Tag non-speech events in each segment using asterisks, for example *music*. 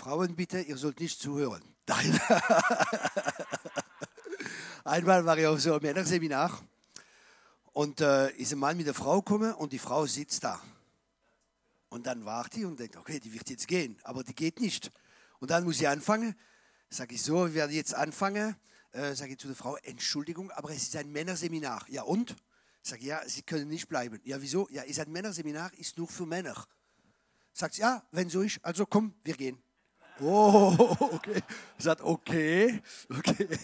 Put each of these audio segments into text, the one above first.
Frauen bitte, ihr sollt nicht zuhören. Nein. *laughs* Einmal war ich auf so einem Männerseminar und äh, ist ein Mann mit der Frau gekommen und die Frau sitzt da. Und dann warte ich und denkt, okay, die wird jetzt gehen, aber die geht nicht. Und dann muss ich anfangen. Sage ich so, wir werden jetzt anfangen. Äh, sage ich zu der Frau, Entschuldigung, aber es ist ein Männerseminar. Ja und? Sage ja, Sie können nicht bleiben. Ja, wieso? Ja, ist ein Männerseminar, ist nur für Männer. Sagt sie, ja, wenn so ist, also komm, wir gehen. Oh, *laughs* okay. Sagt, okay, okay. *laughs*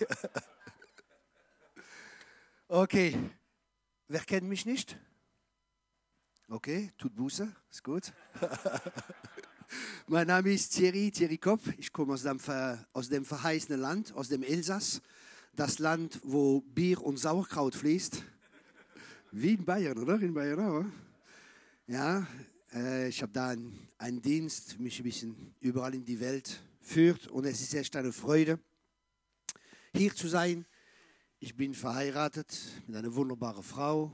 Okay, wer kennt mich nicht? Okay, tut Buße, ist gut. *laughs* mein Name ist Thierry, Thierry Kopp. Ich komme aus dem, aus dem verheißenen Land, aus dem Elsass. Das Land, wo Bier und Sauerkraut fließt. Wie in Bayern, oder? In Bayern auch. Ja, ich habe da einen, einen Dienst, mich ein bisschen überall in die Welt führt. Und es ist echt eine Freude, hier zu sein. Ich bin verheiratet mit einer wunderbaren Frau,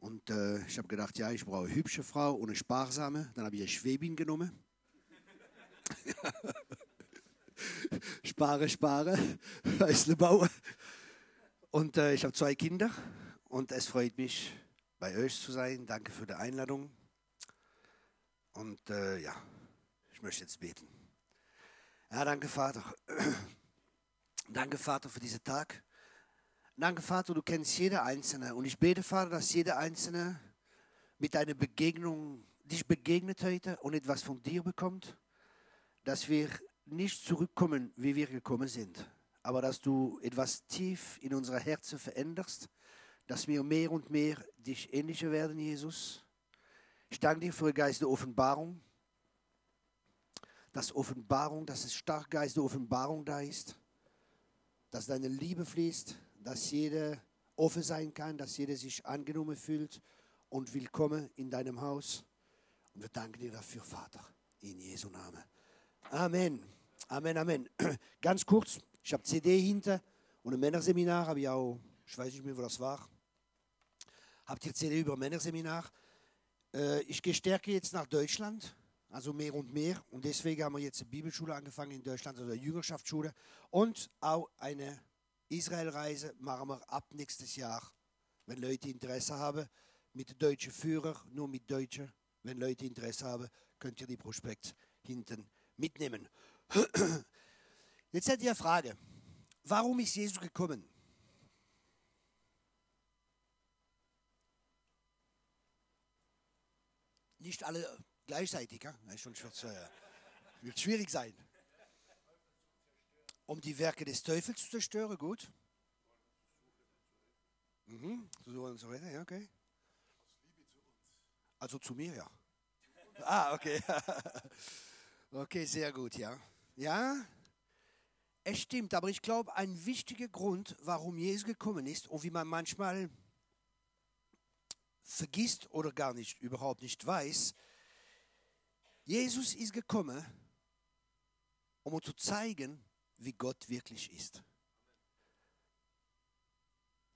und äh, ich habe gedacht, ja, ich brauche eine hübsche Frau und eine sparsame. Dann habe ich eine Schwäbin genommen. *laughs* spare, spare, heißt eine Bauer. Und äh, ich habe zwei Kinder und es freut mich, bei euch zu sein. Danke für die Einladung. Und äh, ja, ich möchte jetzt beten. Ja, danke Vater. *clears throat* danke Vater für diesen Tag. Danke, Vater, du kennst jede Einzelne. Und ich bete, Vater, dass jeder Einzelne mit einer Begegnung dich begegnet heute und etwas von dir bekommt. Dass wir nicht zurückkommen, wie wir gekommen sind, aber dass du etwas tief in unser Herzen veränderst, dass wir mehr und mehr dich ähnlicher werden, Jesus. Ich danke dir für den Geist der Offenbarung, dass Offenbarung, dass es stark Geist der Offenbarung da ist, dass deine Liebe fließt, dass jeder offen sein kann, dass jeder sich angenommen fühlt und willkommen in deinem Haus. Und wir danken dir dafür, Vater, in Jesu Namen. Amen. Amen, Amen. *clears throat* Ganz kurz, ich habe CD hinter und ein Männerseminar habe ich auch, ich weiß nicht mehr, wo das war. Habt ihr CD über Männerseminar? Äh, ich gehe stärker jetzt nach Deutschland, also mehr und mehr. Und deswegen haben wir jetzt eine Bibelschule angefangen in Deutschland, also eine Jüngerschaftsschule und auch eine Israelreise machen wir ab nächstes Jahr, wenn Leute Interesse haben, mit deutschen Führer, nur mit Deutschen. Wenn Leute Interesse haben, könnt ihr die Prospekt hinten mitnehmen. *clears throat* Jetzt hätte ich eine Frage. Warum ist Jesus gekommen? Nicht alle gleichzeitig, ja? Das wird schwierig sein um die Werke des Teufels zu zerstören, gut. Mhm, so und so okay. Also zu mir, ja. Ah, okay. *laughs* Okay, sehr gut, ja. Ja, es stimmt, aber ich glaube, ein wichtiger Grund, warum Jesus gekommen ist und wie man manchmal vergisst oder gar nicht, überhaupt nicht weiß, Jesus ist gekommen, um uns zu zeigen, wie Gott wirklich ist.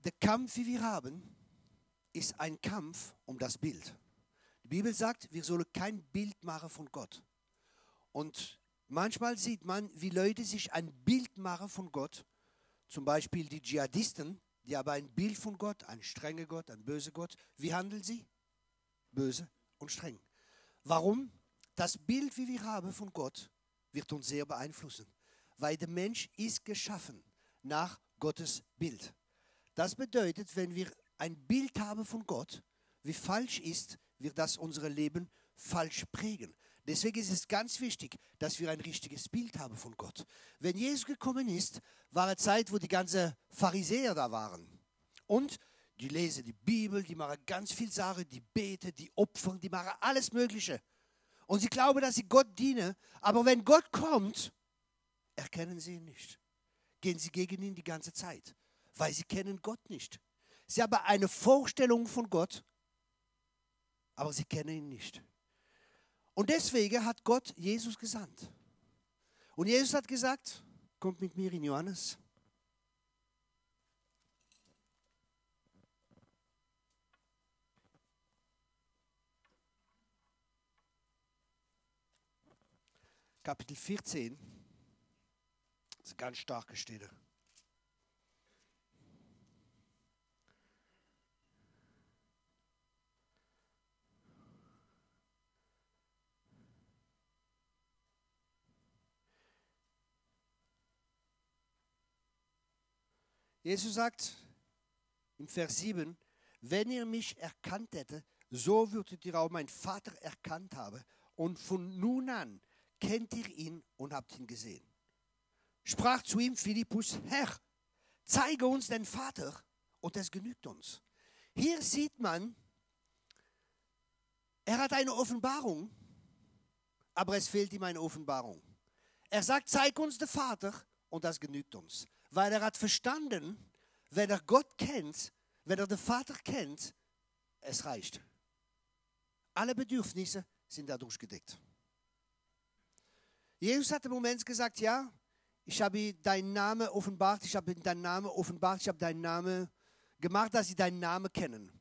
Der Kampf, wie wir haben, ist ein Kampf um das Bild. Die Bibel sagt, wir sollen kein Bild machen von Gott. Und manchmal sieht man, wie Leute sich ein Bild machen von Gott. Zum Beispiel die Dschihadisten, die haben ein Bild von Gott, ein strenger Gott, ein böser Gott. Wie handeln sie? Böse und streng. Warum? Das Bild, wie wir haben von Gott, wird uns sehr beeinflussen weil der Mensch ist geschaffen nach Gottes Bild. Das bedeutet, wenn wir ein Bild haben von Gott, wie falsch ist, wird das unser Leben falsch prägen. Deswegen ist es ganz wichtig, dass wir ein richtiges Bild haben von Gott. Wenn Jesus gekommen ist, war eine Zeit, wo die ganzen Pharisäer da waren. Und die lesen die Bibel, die machen ganz viel Sachen, die beten, die opfern, die machen alles Mögliche. Und sie glauben, dass sie Gott dienen. Aber wenn Gott kommt, erkennen sie ihn nicht. Gehen sie gegen ihn die ganze Zeit, weil sie kennen Gott nicht. Sie haben eine Vorstellung von Gott, aber sie kennen ihn nicht. Und deswegen hat Gott Jesus gesandt. Und Jesus hat gesagt, kommt mit mir in Johannes. Kapitel 14. Das ist eine ganz starke Stelle. Jesus sagt im Vers 7, wenn ihr mich erkannt hättet, so würdet ihr auch meinen Vater erkannt haben. Und von nun an kennt ihr ihn und habt ihn gesehen. Sprach zu ihm Philippus, Herr, zeige uns den Vater und es genügt uns. Hier sieht man, er hat eine Offenbarung, aber es fehlt ihm eine Offenbarung. Er sagt, zeig uns den Vater und das genügt uns weil er hat verstanden, wenn er Gott kennt, wenn er den Vater kennt, es reicht. Alle Bedürfnisse sind dadurch gedeckt. Jesus hat im Moment gesagt, ja, ich habe deinen Namen offenbart, ich habe deinen Namen offenbart, ich habe deinen Namen gemacht, dass sie deinen Namen kennen.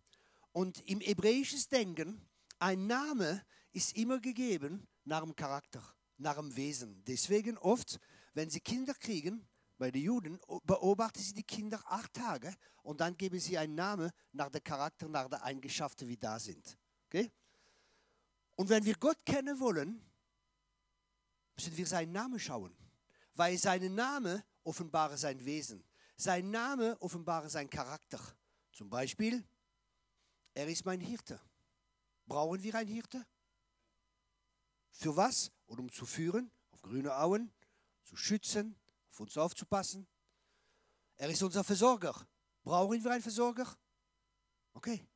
Und im hebräischen Denken, ein Name ist immer gegeben nach dem Charakter, nach dem Wesen. Deswegen oft, wenn sie Kinder kriegen, bei den Juden beobachten sie die Kinder acht Tage und dann geben sie einen Namen nach dem Charakter, nach der Eigenschaften, wie da sind. Okay? Und wenn wir Gott kennen wollen, müssen wir seinen Namen schauen, weil sein Name offenbare sein Wesen. Sein Name offenbare sein Charakter. Zum Beispiel, er ist mein Hirte. Brauchen wir einen Hirte? Für was? Und um zu führen, auf grüne Auen, zu schützen, auf uns aufzupassen. Er ist unser Versorger. Brauchen wir einen Versorger? Okay.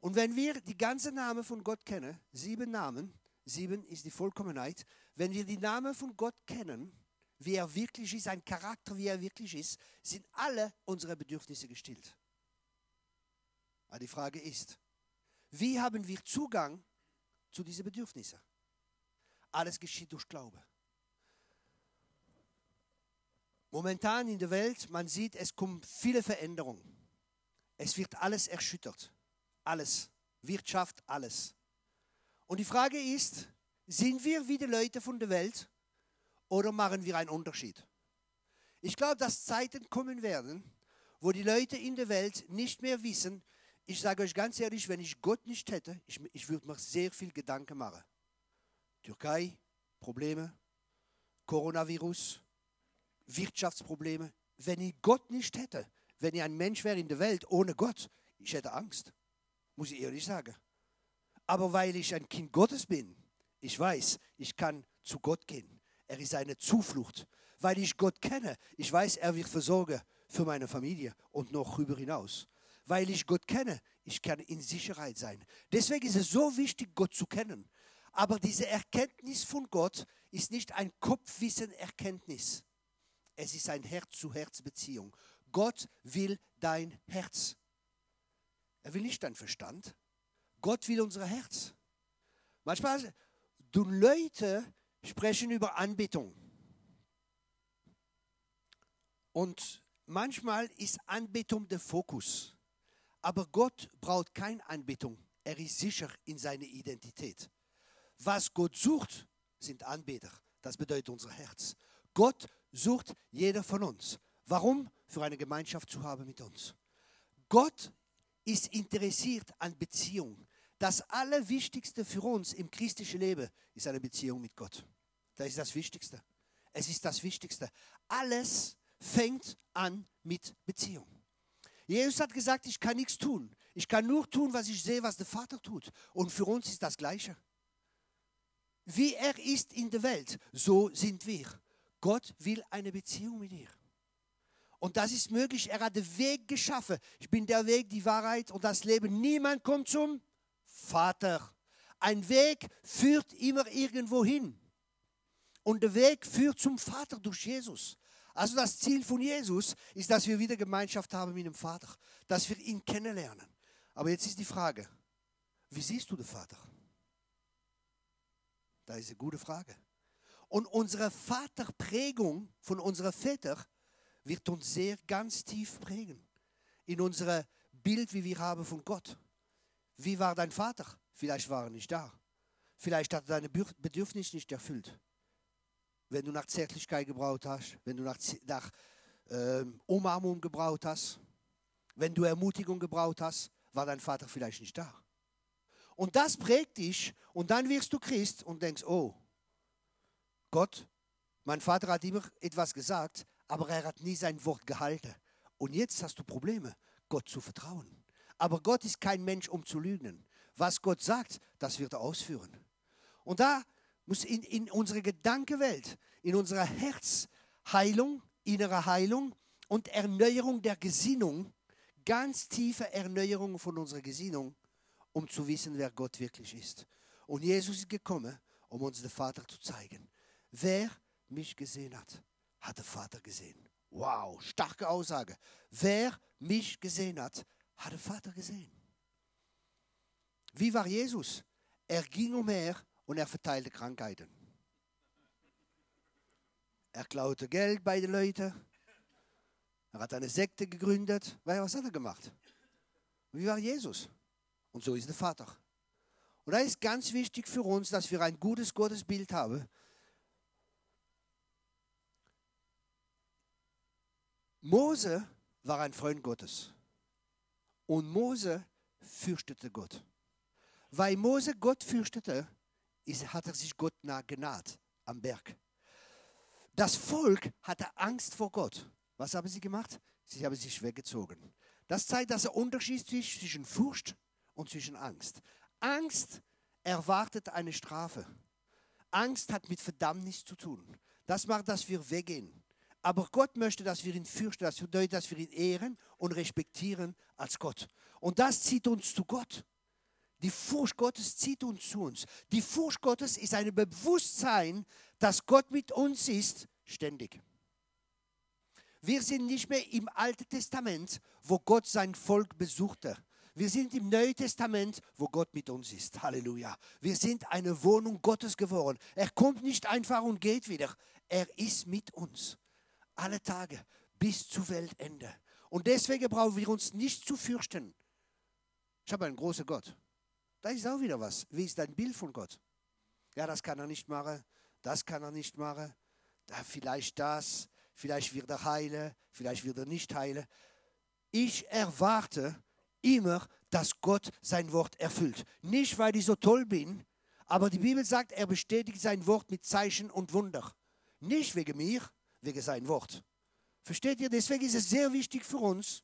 Und wenn wir die ganzen Namen von Gott kennen, sieben Namen, sieben ist die Vollkommenheit, wenn wir die Namen von Gott kennen, wie er wirklich ist, sein Charakter, wie er wirklich ist, sind alle unsere Bedürfnisse gestillt. Aber die Frage ist, wie haben wir Zugang zu diesen Bedürfnissen? Alles geschieht durch Glaube. Momentan in der Welt, man sieht, es kommen viele Veränderungen. Es wird alles erschüttert. Alles. Wirtschaft, alles. Und die Frage ist, sind wir wie die Leute von der Welt oder machen wir einen Unterschied? Ich glaube, dass Zeiten kommen werden, wo die Leute in der Welt nicht mehr wissen, ich sage euch ganz ehrlich, wenn ich Gott nicht hätte, ich, ich würde mir sehr viel Gedanken machen. Türkei, Probleme, Coronavirus, Wirtschaftsprobleme. Wenn ich Gott nicht hätte, wenn ich ein Mensch wäre in der Welt ohne Gott, ich hätte Angst, muss ich ehrlich sagen. Aber weil ich ein Kind Gottes bin, ich weiß, ich kann zu Gott gehen. Er ist eine Zuflucht. Weil ich Gott kenne, ich weiß, er wird versorgen für meine Familie und noch darüber hinaus. Weil ich Gott kenne, ich kann in Sicherheit sein. Deswegen ist es so wichtig, Gott zu kennen. Aber diese Erkenntnis von Gott ist nicht ein Kopfwissen-Erkenntnis. Es ist eine Herz-zu-Herz-Beziehung. Gott will dein Herz. Er will nicht dein Verstand. Gott will unser Herz. Manchmal, du Leute sprechen über Anbetung. Und manchmal ist Anbetung der Fokus. Aber Gott braucht keine Anbetung. Er ist sicher in seiner Identität. Was Gott sucht, sind Anbeter. Das bedeutet unser Herz. Gott sucht jeder von uns. Warum? Für eine Gemeinschaft zu haben mit uns. Gott ist interessiert an Beziehung. Das Allerwichtigste für uns im christlichen Leben ist eine Beziehung mit Gott. Das ist das Wichtigste. Es ist das Wichtigste. Alles fängt an mit Beziehung. Jesus hat gesagt, ich kann nichts tun. Ich kann nur tun, was ich sehe, was der Vater tut. Und für uns ist das Gleiche. Wie er ist in der Welt, so sind wir. Gott will eine Beziehung mit dir. Und das ist möglich. Er hat den Weg geschaffen. Ich bin der Weg, die Wahrheit und das Leben. Niemand kommt zum Vater. Ein Weg führt immer irgendwo hin. Und der Weg führt zum Vater durch Jesus. Also das Ziel von Jesus ist, dass wir wieder Gemeinschaft haben mit dem Vater, dass wir ihn kennenlernen. Aber jetzt ist die Frage, wie siehst du den Vater? Da ist eine gute Frage. Und unsere Vaterprägung von unseren Vätern wird uns sehr ganz tief prägen. In unserem Bild, wie wir haben von Gott. Wie war dein Vater? Vielleicht war er nicht da. Vielleicht hat er deine Bedürfnisse nicht erfüllt. wenn du nach Zärtlichkeit gebraucht hast, wenn du nach, nach ähm, Umarmung gebraucht hast, wenn du Ermutigung gebraucht hast, war dein Vater vielleicht nicht da. Und das prägt dich und dann wirst du Christ und denkst, oh, Gott, mein Vater hat immer etwas gesagt, aber er hat nie sein Wort gehalten. Und jetzt hast du Probleme, Gott zu vertrauen. Aber Gott ist kein Mensch, um zu lügen. Was Gott sagt, das wird er ausführen. Und da muss in, in unsere Gedankenwelt, in unserer Herzheilung, innere Heilung und Erneuerung der Gesinnung, ganz tiefe Erneuerung von unserer Gesinnung, um zu wissen, wer Gott wirklich ist. Und Jesus ist gekommen, um uns den Vater zu zeigen. Wer mich gesehen hat, hat den Vater gesehen. Wow, starke Aussage. Wer mich gesehen hat, hat den Vater gesehen. Wie war Jesus? Er ging umher und er verteilte Krankheiten. Er klaute Geld bei den Leuten. Er hat eine Sekte gegründet. Was hat er gemacht? Wie war Jesus? Und so ist der Vater. Und da ist ganz wichtig für uns, dass wir ein gutes Gottesbild haben. Mose war ein Freund Gottes. Und Mose fürchtete Gott. Weil Mose Gott fürchtete, hat er sich Gott nah genaht am Berg. Das Volk hatte Angst vor Gott. Was haben sie gemacht? Sie haben sich weggezogen. Das zeigt, dass er Unterschied zwischen Furcht und zwischen Angst. Angst erwartet eine Strafe. Angst hat mit Verdammnis zu tun. Das macht, dass wir weggehen. Aber Gott möchte, dass wir ihn fürchten, das bedeutet, dass wir ihn ehren und respektieren als Gott. Und das zieht uns zu Gott. Die Furcht Gottes zieht uns zu uns. Die Furcht Gottes ist ein Bewusstsein, dass Gott mit uns ist, ständig. Wir sind nicht mehr im Alten Testament, wo Gott sein Volk besuchte. Wir sind im Neuen Testament, wo Gott mit uns ist. Halleluja. Wir sind eine Wohnung Gottes geworden. Er kommt nicht einfach und geht wieder. Er ist mit uns. Alle Tage bis zu Weltende. Und deswegen brauchen wir uns nicht zu fürchten. Ich habe einen großen Gott. Da ist auch wieder was. Wie ist dein Bild von Gott? Ja, das kann er nicht machen, das kann er nicht machen, da vielleicht das, vielleicht wird er heilen, vielleicht wird er nicht heilen. Ich erwarte immer, dass Gott sein Wort erfüllt. Nicht, weil ich so toll bin, aber die Bibel sagt, er bestätigt sein Wort mit Zeichen und Wunder. Nicht wegen mir, wegen sein Wort. Versteht ihr? Deswegen ist es sehr wichtig für uns,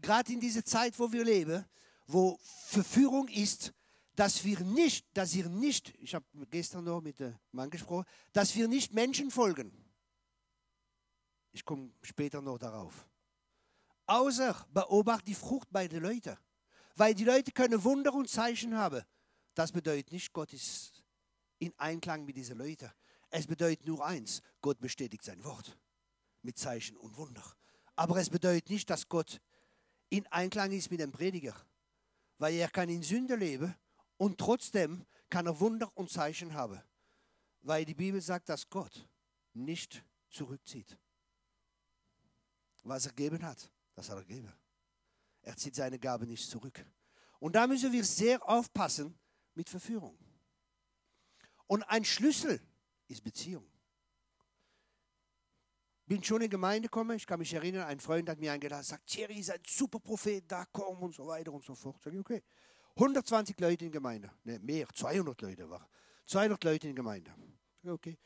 gerade in dieser Zeit, wo wir leben, wo Verführung ist, dass wir nicht, dass ihr nicht, ich habe gestern noch mit dem Mann gesprochen, dass wir nicht Menschen folgen. Ich komme später noch darauf. Außer beobacht die Frucht bei den Leuten. Weil die Leute können Wunder und Zeichen haben. Das bedeutet nicht, Gott ist in Einklang mit diesen Leuten. Es bedeutet nur eins, Gott bestätigt sein Wort mit Zeichen und Wunder. Aber es bedeutet nicht, dass Gott in Einklang ist mit dem Prediger weil er kann in Sünde leben und trotzdem kann er Wunder und Zeichen haben. Weil die Bibel sagt, dass Gott nicht zurückzieht. Was er gegeben hat, das hat er gegeben. Er zieht seine Gabe nicht zurück. Und da müssen wir sehr aufpassen mit Verführung. Und ein Schlüssel ist Beziehung bin schon in Gemeinde gekommen, ich kann mich erinnern, ein Freund hat mir eingeladen, sagt, Thierry, ihr seid super Prophet, da komm und so weiter und so fort. Sag ich, okay. 120 Leute in Gemeinde, ne, mehr, 200 Leute war. 200 Leute in Gemeinde. Okay.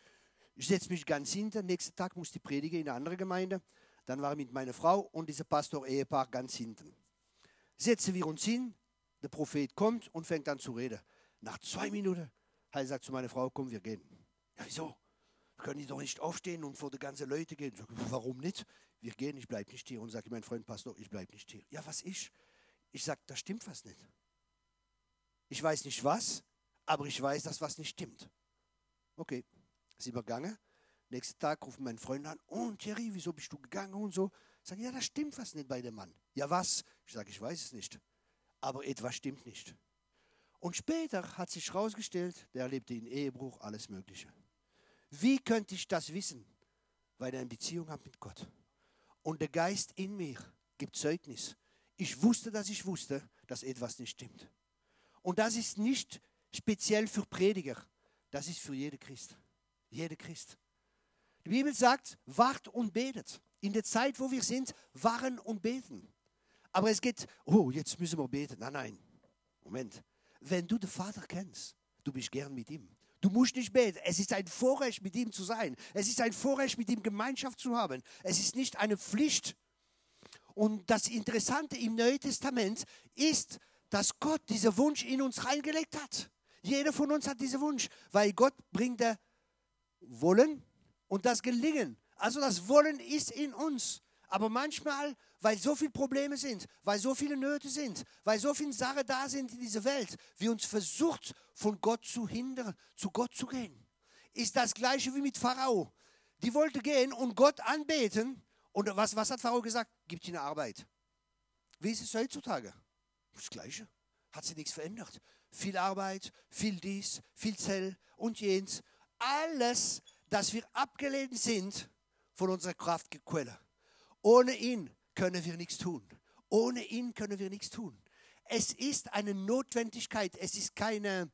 Ich setze mich ganz hinten, nächsten Tag muss ich predigen in eine andere Gemeinde. Dann war ich mit meiner Frau und dieser Pastor-Ehepaar ganz hinten. Setzen wir uns hin, der Prophet kommt und fängt an zu reden. Nach zwei Minuten hat er gesagt zu meiner Frau, komm, wir gehen. Ja, wieso? können die doch nicht aufstehen und vor die ganzen Leute gehen. Sag, warum nicht? Wir gehen, ich bleibe nicht hier. Und sage mein Freund Pastor, ich bleibe nicht hier. Ja, was ich? Ich sage, das stimmt was nicht. Ich weiß nicht was, aber ich weiß, dass was nicht stimmt. Okay, wir gegangen. Nächsten Tag ruft mein Freund an, und Thierry, wieso bist du gegangen und so? Sage, ja, das stimmt was nicht bei dem Mann. Ja, was? Ich sage, ich weiß es nicht. Aber etwas stimmt nicht. Und später hat sich herausgestellt, der lebte in Ehebruch, alles Mögliche. Wie könnte ich das wissen? Weil ich eine Beziehung habe mit Gott. Und der Geist in mir gibt Zeugnis. Ich wusste, dass ich wusste, dass etwas nicht stimmt. Und das ist nicht speziell für Prediger, das ist für jeden Christ. Jeder Christ. Die Bibel sagt, wacht und betet. In der Zeit, wo wir sind, wachen und beten. Aber es geht, oh, jetzt müssen wir beten. Nein, nein. Moment. Wenn du den Vater kennst, du bist gern mit ihm. Du musst nicht beten. Es ist ein Vorrecht, mit ihm zu sein. Es ist ein Vorrecht, mit ihm Gemeinschaft zu haben. Es ist nicht eine Pflicht. Und das Interessante im Neuen Testament ist, dass Gott diesen Wunsch in uns reingelegt hat. Jeder von uns hat diesen Wunsch, weil Gott bringt der Wollen und das Gelingen. Also das Wollen ist in uns. Aber manchmal, weil so viele Probleme sind, weil so viele Nöte sind, weil so viele Sachen da sind in dieser Welt, wir uns versucht, von Gott zu hindern, zu Gott zu gehen. Ist das gleiche wie mit Pharao. Die wollte gehen und Gott anbeten. Und was, was hat Pharao gesagt? Gibt ihnen Arbeit. Wie ist es heutzutage? Das Gleiche. Hat sich nichts verändert. Viel Arbeit, viel dies, viel Zell und jens. Alles, dass wir abgelehnt sind von unserer Kraftquelle. Ohne ihn können wir nichts tun. Ohne ihn können wir nichts tun. Es ist eine Notwendigkeit. Es ist keine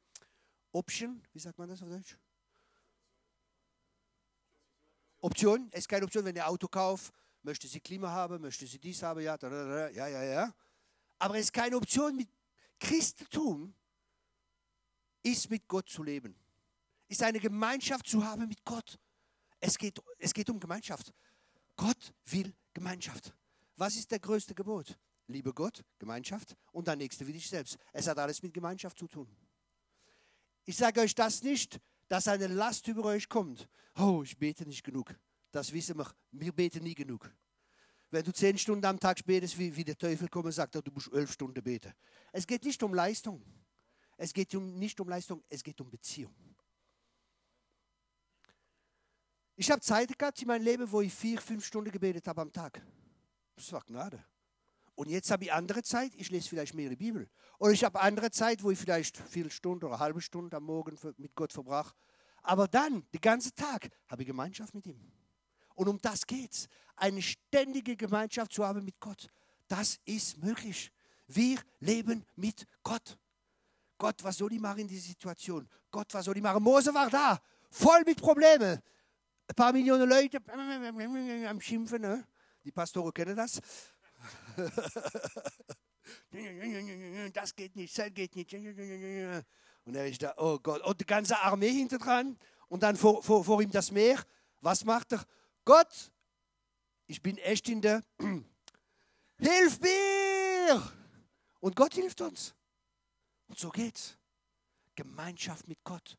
Option. Wie sagt man das auf Deutsch? Option. Es ist keine Option, wenn ihr Auto kauft, möchte sie Klima haben, möchte sie dies haben, ja, ja, ja, ja. Aber es ist keine Option. Mit Christentum ist mit Gott zu leben. Ist eine Gemeinschaft zu haben mit Gott. Es geht, es geht um Gemeinschaft. Gott will Gemeinschaft. Was ist der größte Gebot? Liebe Gott, Gemeinschaft und der Nächste wie dich selbst. Es hat alles mit Gemeinschaft zu tun. Ich sage euch das nicht, dass eine Last über euch kommt. Oh, ich bete nicht genug. Das wissen wir. Wir beten nie genug. Wenn du zehn Stunden am Tag betest, wie, wie der Teufel kommt und sagt, du musst elf Stunden beten. Es geht nicht um Leistung. Es geht um, nicht um Leistung, es geht um Beziehung. Ich habe Zeit gehabt in meinem Leben, wo ich vier, fünf Stunden gebetet habe am Tag. Das war Gnade. Und jetzt habe ich andere Zeit, ich lese vielleicht mehr die Bibel. Oder ich habe andere Zeit, wo ich vielleicht vier Stunden oder halbe Stunde am Morgen mit Gott verbrach. Aber dann, den ganzen Tag, habe ich Gemeinschaft mit ihm. Und um das geht es. Eine ständige Gemeinschaft zu haben mit Gott. Das ist möglich. Wir leben mit Gott. Gott, was soll ich machen in dieser Situation? Gott, was soll ich machen? Mose war da, voll mit Problemen ein paar Millionen Leute am Schimpfen. Ne? Die Pastoren kennen das. das geht nicht, das geht nicht. Und er ist da, oh Gott, und die ganze Armee hinter dran. Und dann vor, vor, vor ihm das Meer. Was macht er? Gott, ich bin echt in der. *clears throat* Hilf mir! Und Gott hilft uns. Und so geht's. Gemeinschaft mit Gott.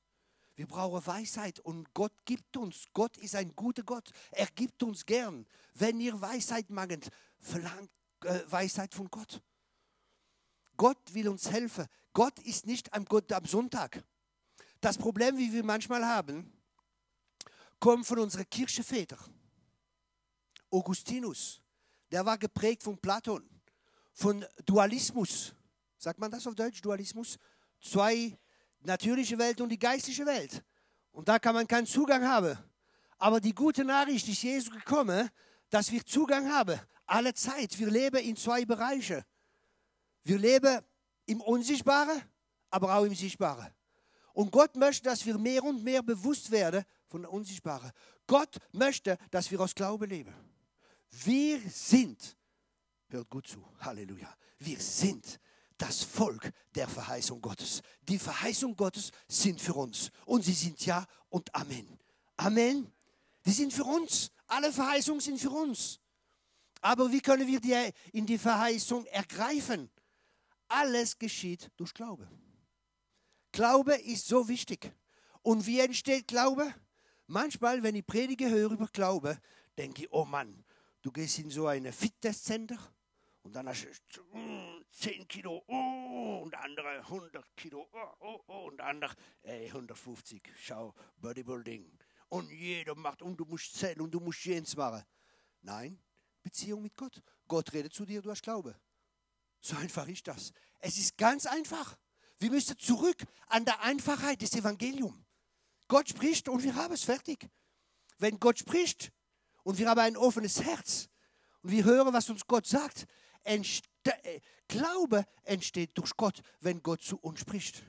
Wir brauchen Weisheit und Gott gibt uns. Gott ist ein guter Gott. Er gibt uns gern. Wenn ihr Weisheit mangelt, verlangt äh, Weisheit von Gott. Gott will uns helfen. Gott ist nicht am, Gott am Sonntag. Das Problem, wie wir manchmal haben, kommt von unseren Kirchenvätern. Augustinus, der war geprägt von Platon, von Dualismus. Sagt man das auf Deutsch, Dualismus? Zwei natürliche Welt und die geistliche Welt. Und da kann man keinen Zugang haben. Aber die gute Nachricht ist Jesus gekommen, dass wir Zugang haben. Alle Zeit. Wir leben in zwei Bereichen. Wir leben im Unsichtbaren, aber auch im Sichtbaren. Und Gott möchte, dass wir mehr und mehr bewusst werden von der Unsichtbaren. Gott möchte, dass wir aus Glauben leben. Wir sind, hört gut zu, Halleluja, wir sind das Volk der Verheißung Gottes. Die Verheißung Gottes sind für uns und sie sind ja und Amen. Amen. Die sind für uns. Alle Verheißungen sind für uns. Aber wie können wir die in die Verheißung ergreifen? Alles geschieht durch Glaube. Glaube ist so wichtig. Und wie entsteht Glaube? Manchmal, wenn ich Predige höre über Glaube, denke ich, oh Mann, du gehst in so eine Fitnesscenter und dann hast du 10 Kilo, oh, und andere 100 Kilo, oh, oh, und andere ey, 150. Schau, Bodybuilding. Und jeder macht, und du musst zählen und du musst jenes machen. Nein, Beziehung mit Gott. Gott redet zu dir, du hast Glaube. So einfach ist das. Es ist ganz einfach. Wir müssen zurück an der Einfachheit des Evangeliums. Gott spricht und wir haben es fertig. Wenn Gott spricht und wir haben ein offenes Herz und wir hören, was uns Gott sagt, äh, Glaube entsteht durch Gott, wenn Gott zu uns spricht.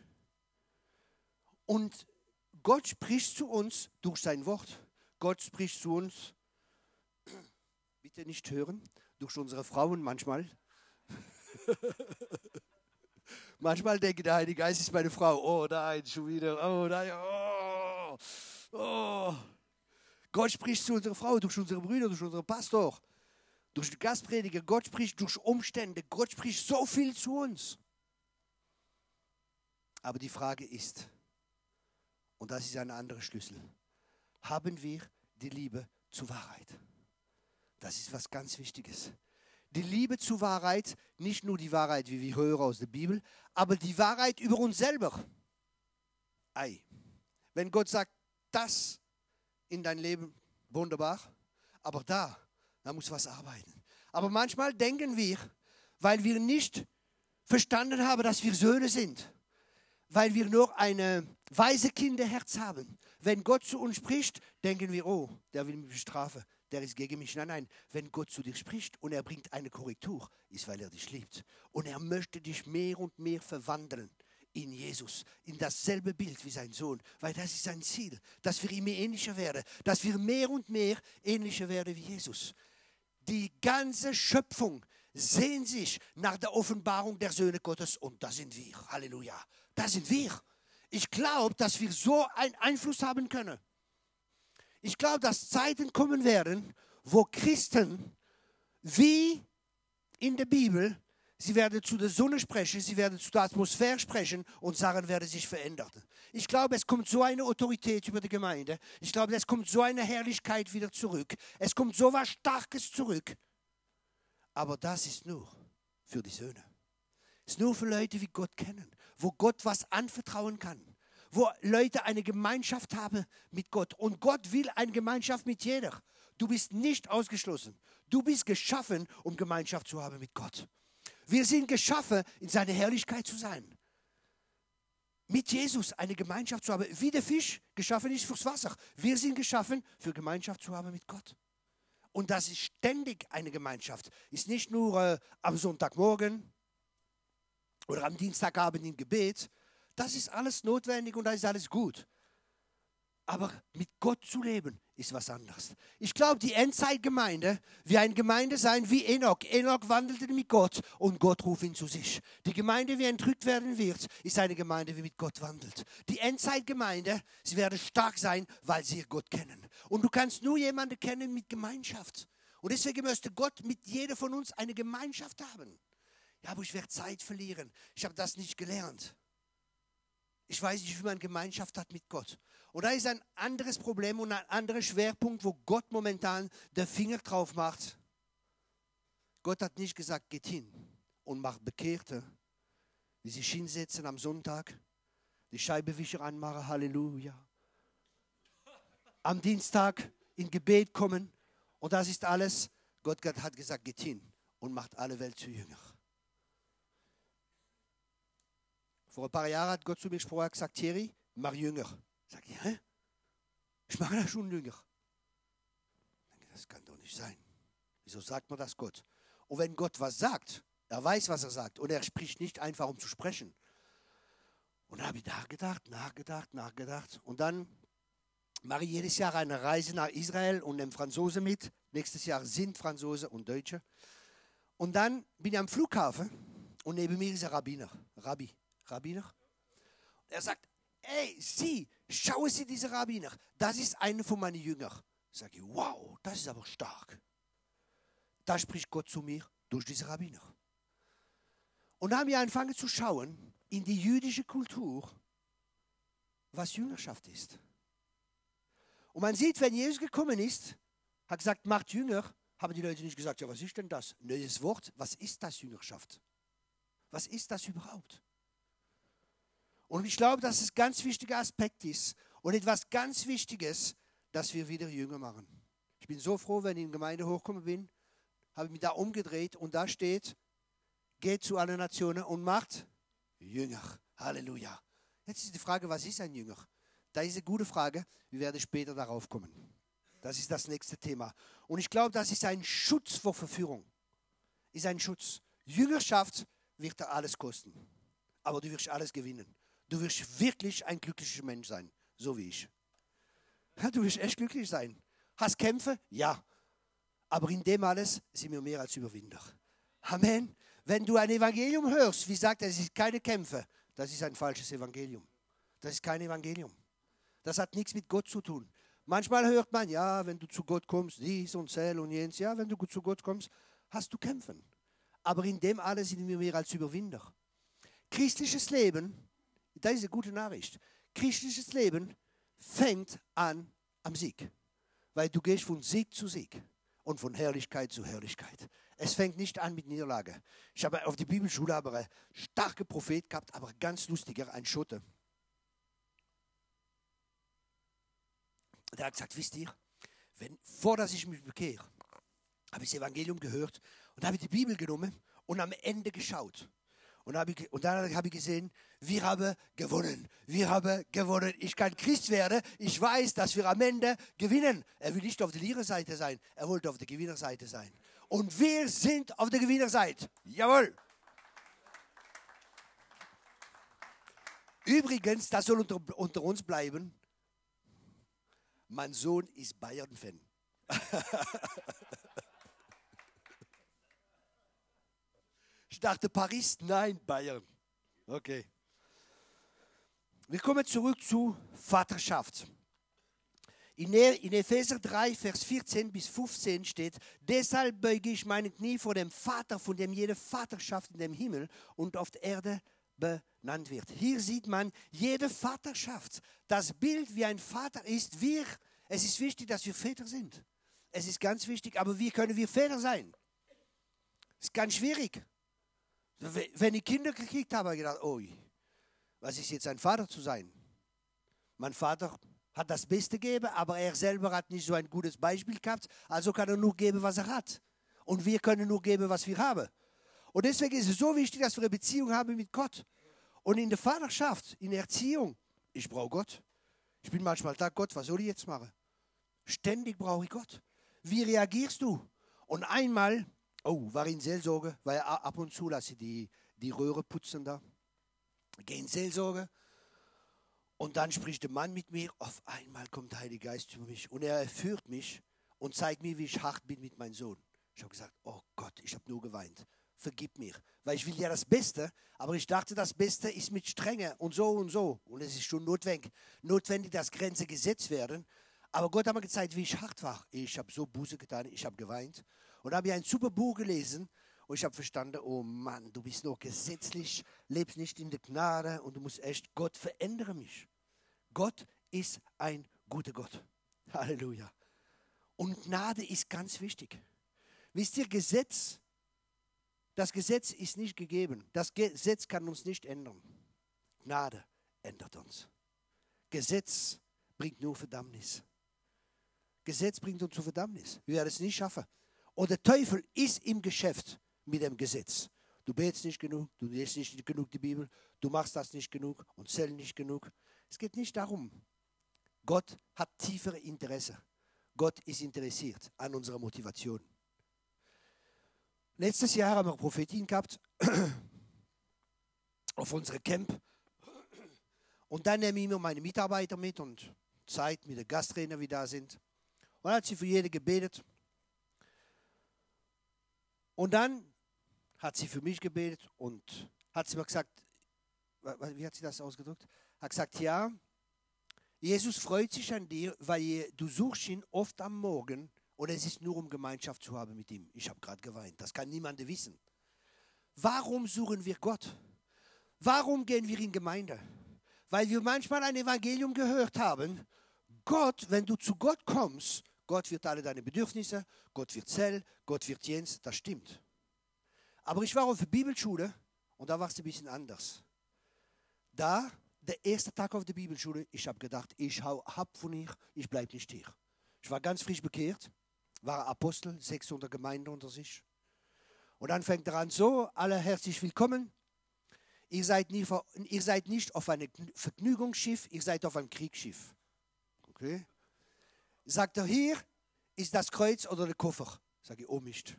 Und Gott spricht zu uns durch sein Wort. Gott spricht zu uns, *clears throat* bitte nicht hören, durch unsere Frauen manchmal. *laughs* manchmal denke der Heilige Geist ist meine Frau. Oh nein, schon wieder. Oh nein. Oh, oh. Gott spricht zu unserer Frau, durch unsere Brüder, durch unseren Pastor, durch die Gastprediger. Gott spricht durch Umstände. Gott spricht so viel zu uns. Aber die Frage ist, und das ist ein anderer Schlüssel, haben wir die Liebe zur Wahrheit? Das ist was ganz Wichtiges. Die Liebe zur Wahrheit, nicht nur die Wahrheit, wie wir hören aus der Bibel, aber die Wahrheit über uns selber. Ei. Wenn Gott sagt, das in dein Leben, wunderbar, aber da, da muss was arbeiten. Aber manchmal denken wir, weil wir nicht verstanden haben, dass wir Söhne sind, weil wir nur ein weise Kinderherz haben. Wenn Gott zu uns spricht, denken wir, oh, der will mich bestrafen, der ist gegen mich. Nein, nein, wenn Gott zu dir spricht und er bringt eine Korrektur, ist, weil er dich liebt. Und er möchte dich mehr und mehr verwandeln in Jesus, in dasselbe Bild wie sein Sohn, weil das ist sein Ziel, dass wir ihm ähnlicher werden, dass wir mehr und mehr ähnlicher werden wie Jesus. Die ganze Schöpfung sehnt sich nach der Offenbarung der Söhne Gottes und da sind wir. Halleluja. Da sind wir. Ich glaube, dass wir so einen Einfluss haben können. Ich glaube, dass Zeiten kommen werden, wo Christen wie in der Bibel Sie werden zu der Sonne sprechen, sie werden zu der Atmosphäre sprechen und Sachen werden sich verändern. Ich glaube, es kommt so eine Autorität über die Gemeinde. Ich glaube, es kommt so eine Herrlichkeit wieder zurück. Es kommt so was Starkes zurück. Aber das ist nur für die Söhne. Es ist nur für Leute, die Gott kennen, wo Gott was anvertrauen kann. Wo Leute eine Gemeinschaft haben mit Gott. Und Gott will eine Gemeinschaft mit jeder. Du bist nicht ausgeschlossen. Du bist geschaffen, um Gemeinschaft zu haben mit Gott. Wir sind geschaffen, in seiner Herrlichkeit zu sein. Mit Jesus eine Gemeinschaft zu haben, wie der Fisch geschaffen ist fürs Wasser. Wir sind geschaffen, für Gemeinschaft zu haben mit Gott. Und das ist ständig eine Gemeinschaft. Ist nicht nur äh, am Sonntagmorgen oder am Dienstagabend im Gebet. Das ist alles notwendig und das ist alles gut. Aber mit Gott zu leben ist was anderes. Ich glaube, die Endzeitgemeinde wird eine Gemeinde sein wie Enoch. Enoch wandelte mit Gott und Gott ruft ihn zu sich. Die Gemeinde, wie entrückt werden wird, ist eine Gemeinde, die mit Gott wandelt. Die Endzeitgemeinde, sie werden stark sein, weil sie Gott kennen. Und du kannst nur jemanden kennen mit Gemeinschaft. Und deswegen möchte Gott mit jeder von uns eine Gemeinschaft haben. Ja, aber ich werde Zeit verlieren. Ich habe das nicht gelernt. Ich weiß nicht, wie man Gemeinschaft hat mit Gott. Und da ist ein anderes Problem und ein anderer Schwerpunkt, wo Gott momentan den Finger drauf macht. Gott hat nicht gesagt, geht hin und macht Bekehrte, die sich hinsetzen am Sonntag, die Scheibewischer anmachen, Halleluja. Am Dienstag in Gebet kommen und das ist alles. Gott hat gesagt, geht hin und macht alle Welt zu Jünger. Vor ein paar Jahren hat Gott zu mir gesprochen und gesagt, Thierry, mach Jünger. Sag ich, hä? Ich mache da schon Jünger. Das kann doch nicht sein. Wieso sagt man das Gott? Und wenn Gott was sagt, er weiß, was er sagt und er spricht nicht einfach, um zu sprechen. Und da habe ich nachgedacht, nachgedacht, nachgedacht. Und dann mache ich jedes Jahr eine Reise nach Israel und nehme Franzose mit. Nächstes Jahr sind Franzose und Deutsche. Und dann bin ich am Flughafen und neben mir ist ein Rabbiner. Rabbi, Rabbiner. Er sagt, ey, Sie, schauen Sie diese Rabbiner, das ist einer von meinen Jüngern. Sag ich, wow, das ist aber stark. Da spricht Gott zu mir durch diese Rabbiner. Und dann haben wir angefangen zu schauen in die jüdische Kultur, was Jüngerschaft ist. Und man sieht, wenn Jesus gekommen ist, hat gesagt, macht Jünger, haben die Leute nicht gesagt, ja, was ist denn das? Neues Wort, was ist das Jüngerschaft? Was ist das überhaupt? Und ich glaube, dass es ein ganz wichtiger Aspekt ist und etwas ganz Wichtiges, dass wir wieder Jünger machen. Ich bin so froh, wenn ich in die Gemeinde hochgekommen bin, habe ich mich da umgedreht und da steht, geht zu allen Nationen und macht Jünger. Halleluja. Jetzt ist die Frage, was ist ein Jünger? Da ist eine gute Frage. Wir werden später darauf kommen. Das ist das nächste Thema. Und ich glaube, das ist ein Schutz vor Verführung. Ist ein Schutz. Jüngerschaft wird da alles kosten. Aber du wirst alles gewinnen. Du wirst wirklich ein glücklicher Mensch sein, so wie ich. Du wirst echt glücklich sein. Hast Kämpfe? Ja. Aber in dem alles sind wir mehr als Überwinder. Amen. Wenn du ein Evangelium hörst, wie sagt er, es ist keine Kämpfe, das ist ein falsches Evangelium. Das ist kein Evangelium. Das hat nichts mit Gott zu tun. Manchmal hört man, ja, wenn du zu Gott kommst, dies und sel und jens, ja, wenn du zu Gott kommst, hast du Kämpfen. Aber in dem alles sind wir mehr als Überwinder. Christliches Leben, das ist eine gute Nachricht. Christliches Leben fängt an am Sieg. Weil du gehst von Sieg zu Sieg und von Herrlichkeit zu Herrlichkeit. Es fängt nicht an mit Niederlage. Ich habe auf die Bibelschule aber einen starken Prophet gehabt, aber ganz lustiger, ein Schotte. Der hat gesagt, wisst ihr, wenn, vor dass ich mich bekehre, habe ich das Evangelium gehört und habe die Bibel genommen und am Ende geschaut. Und, habe ich, und dann habe ich gesehen, wir haben gewonnen. Wir haben gewonnen. Ich kann Christ werden. Ich weiß, dass wir am Ende gewinnen. Er will nicht auf der Lehrer-Seite sein. Er wollte auf der Gewinnerseite sein. Und wir sind auf der Gewinnerseite. Jawohl. Übrigens, das soll unter, unter uns bleiben. Mein Sohn ist Bayern-Fan. *laughs* Ich dachte Paris, nein, Bayern. Okay. Wir kommen zurück zu Vaterschaft. In Epheser 3, Vers 14 bis 15 steht, deshalb beuge ich meine Knie vor dem Vater, von dem jede Vaterschaft in dem Himmel und auf der Erde benannt wird. Hier sieht man jede Vaterschaft. Das Bild, wie ein Vater ist, wir, es ist wichtig, dass wir Väter sind. Es ist ganz wichtig, aber wie können wir Väter sein? Es ist ganz schwierig. Wenn ich Kinder gekriegt habe, habe ich gedacht, oh, was ist jetzt ein Vater zu sein? Mein Vater hat das Beste gegeben, aber er selber hat nicht so ein gutes Beispiel gehabt, also kann er nur geben, was er hat. Und wir können nur geben, was wir haben. Und deswegen ist es so wichtig, dass wir eine Beziehung haben mit Gott. Und in der Vaterschaft, in der Erziehung, ich brauche Gott. Ich bin manchmal da, Gott, was soll ich jetzt machen? Ständig brauche ich Gott. Wie reagierst du? Und einmal Oh, war in Seelsorge, weil ab und zu lasse ich die, die Röhre putzen da. Gehe in Seelsorge. Und dann spricht der Mann mit mir. Auf einmal kommt der Heilige Geist über mich. Und er führt mich und zeigt mir, wie ich hart bin mit meinem Sohn. Ich habe gesagt, oh Gott, ich habe nur geweint. Vergib mir. Weil ich will ja das Beste, aber ich dachte, das Beste ist mit Strenge und so und so. Und es ist schon notwendig, notwendig dass Grenzen gesetzt werden. Aber Gott hat mir gezeigt, wie ich hart war. Ich habe so Buße getan, ich habe geweint. Und habe ich ein super Buch gelesen und ich habe verstanden, oh Mann, du bist noch gesetzlich, lebst nicht in der Gnade und du musst echt, Gott verändere mich. Gott ist ein guter Gott. *laughs* Halleluja. Und Gnade ist ganz wichtig. Wisst ihr, Gesetz, das Gesetz ist nicht gegeben. Das Gesetz kann uns nicht ändern. Gnade ändert uns. Gesetz bringt nur Verdammnis. Gesetz bringt uns zur Verdammnis. Wir werden es nicht schaffen. Und der Teufel ist im Geschäft mit dem Gesetz. Du betest nicht genug, du liest nicht genug die Bibel, du machst das nicht genug und zählst nicht genug. Es geht nicht darum. Gott hat tiefere Interesse. Gott ist interessiert an unserer Motivation. Letztes Jahr haben wir eine Prophetin gehabt *clears throat* auf unsere Camp. Und dann nehme ich immer meine Mitarbeiter mit und Zeit mit den Gasttrainer, wie da sind. Und dann hat sie für jede gebetet. Und dann hat sie für mich gebetet und hat sie mir gesagt, wie hat sie das ausgedrückt? Hat gesagt, ja, Jesus freut sich an dir, weil du suchst ihn oft am Morgen und es ist nur um Gemeinschaft zu haben mit ihm. Ich habe gerade geweint, das kann niemand wissen. Warum suchen wir Gott? Warum gehen wir in Gemeinde? Weil wir manchmal ein Evangelium gehört haben. Gott, wenn du zu Gott kommst, Gott wird alle deine Bedürfnisse, Gott wird Zell, Gott wird Jens, das stimmt. Aber ich war auf der Bibelschule und da war es ein bisschen anders. Da, der erste Tag auf der Bibelschule, ich habe gedacht, ich hau ab von hier, ich bleibe nicht hier. Ich war ganz frisch bekehrt, war Apostel, 600 Gemeinden unter sich. Und dann fängt er an, so, alle herzlich willkommen. Ihr seid, nie, ihr seid nicht auf einem Vergnügungsschiff, ihr seid auf einem Kriegsschiff. Okay? Sagt er, hier ist das Kreuz oder der Koffer. Sage ich, oh Mist,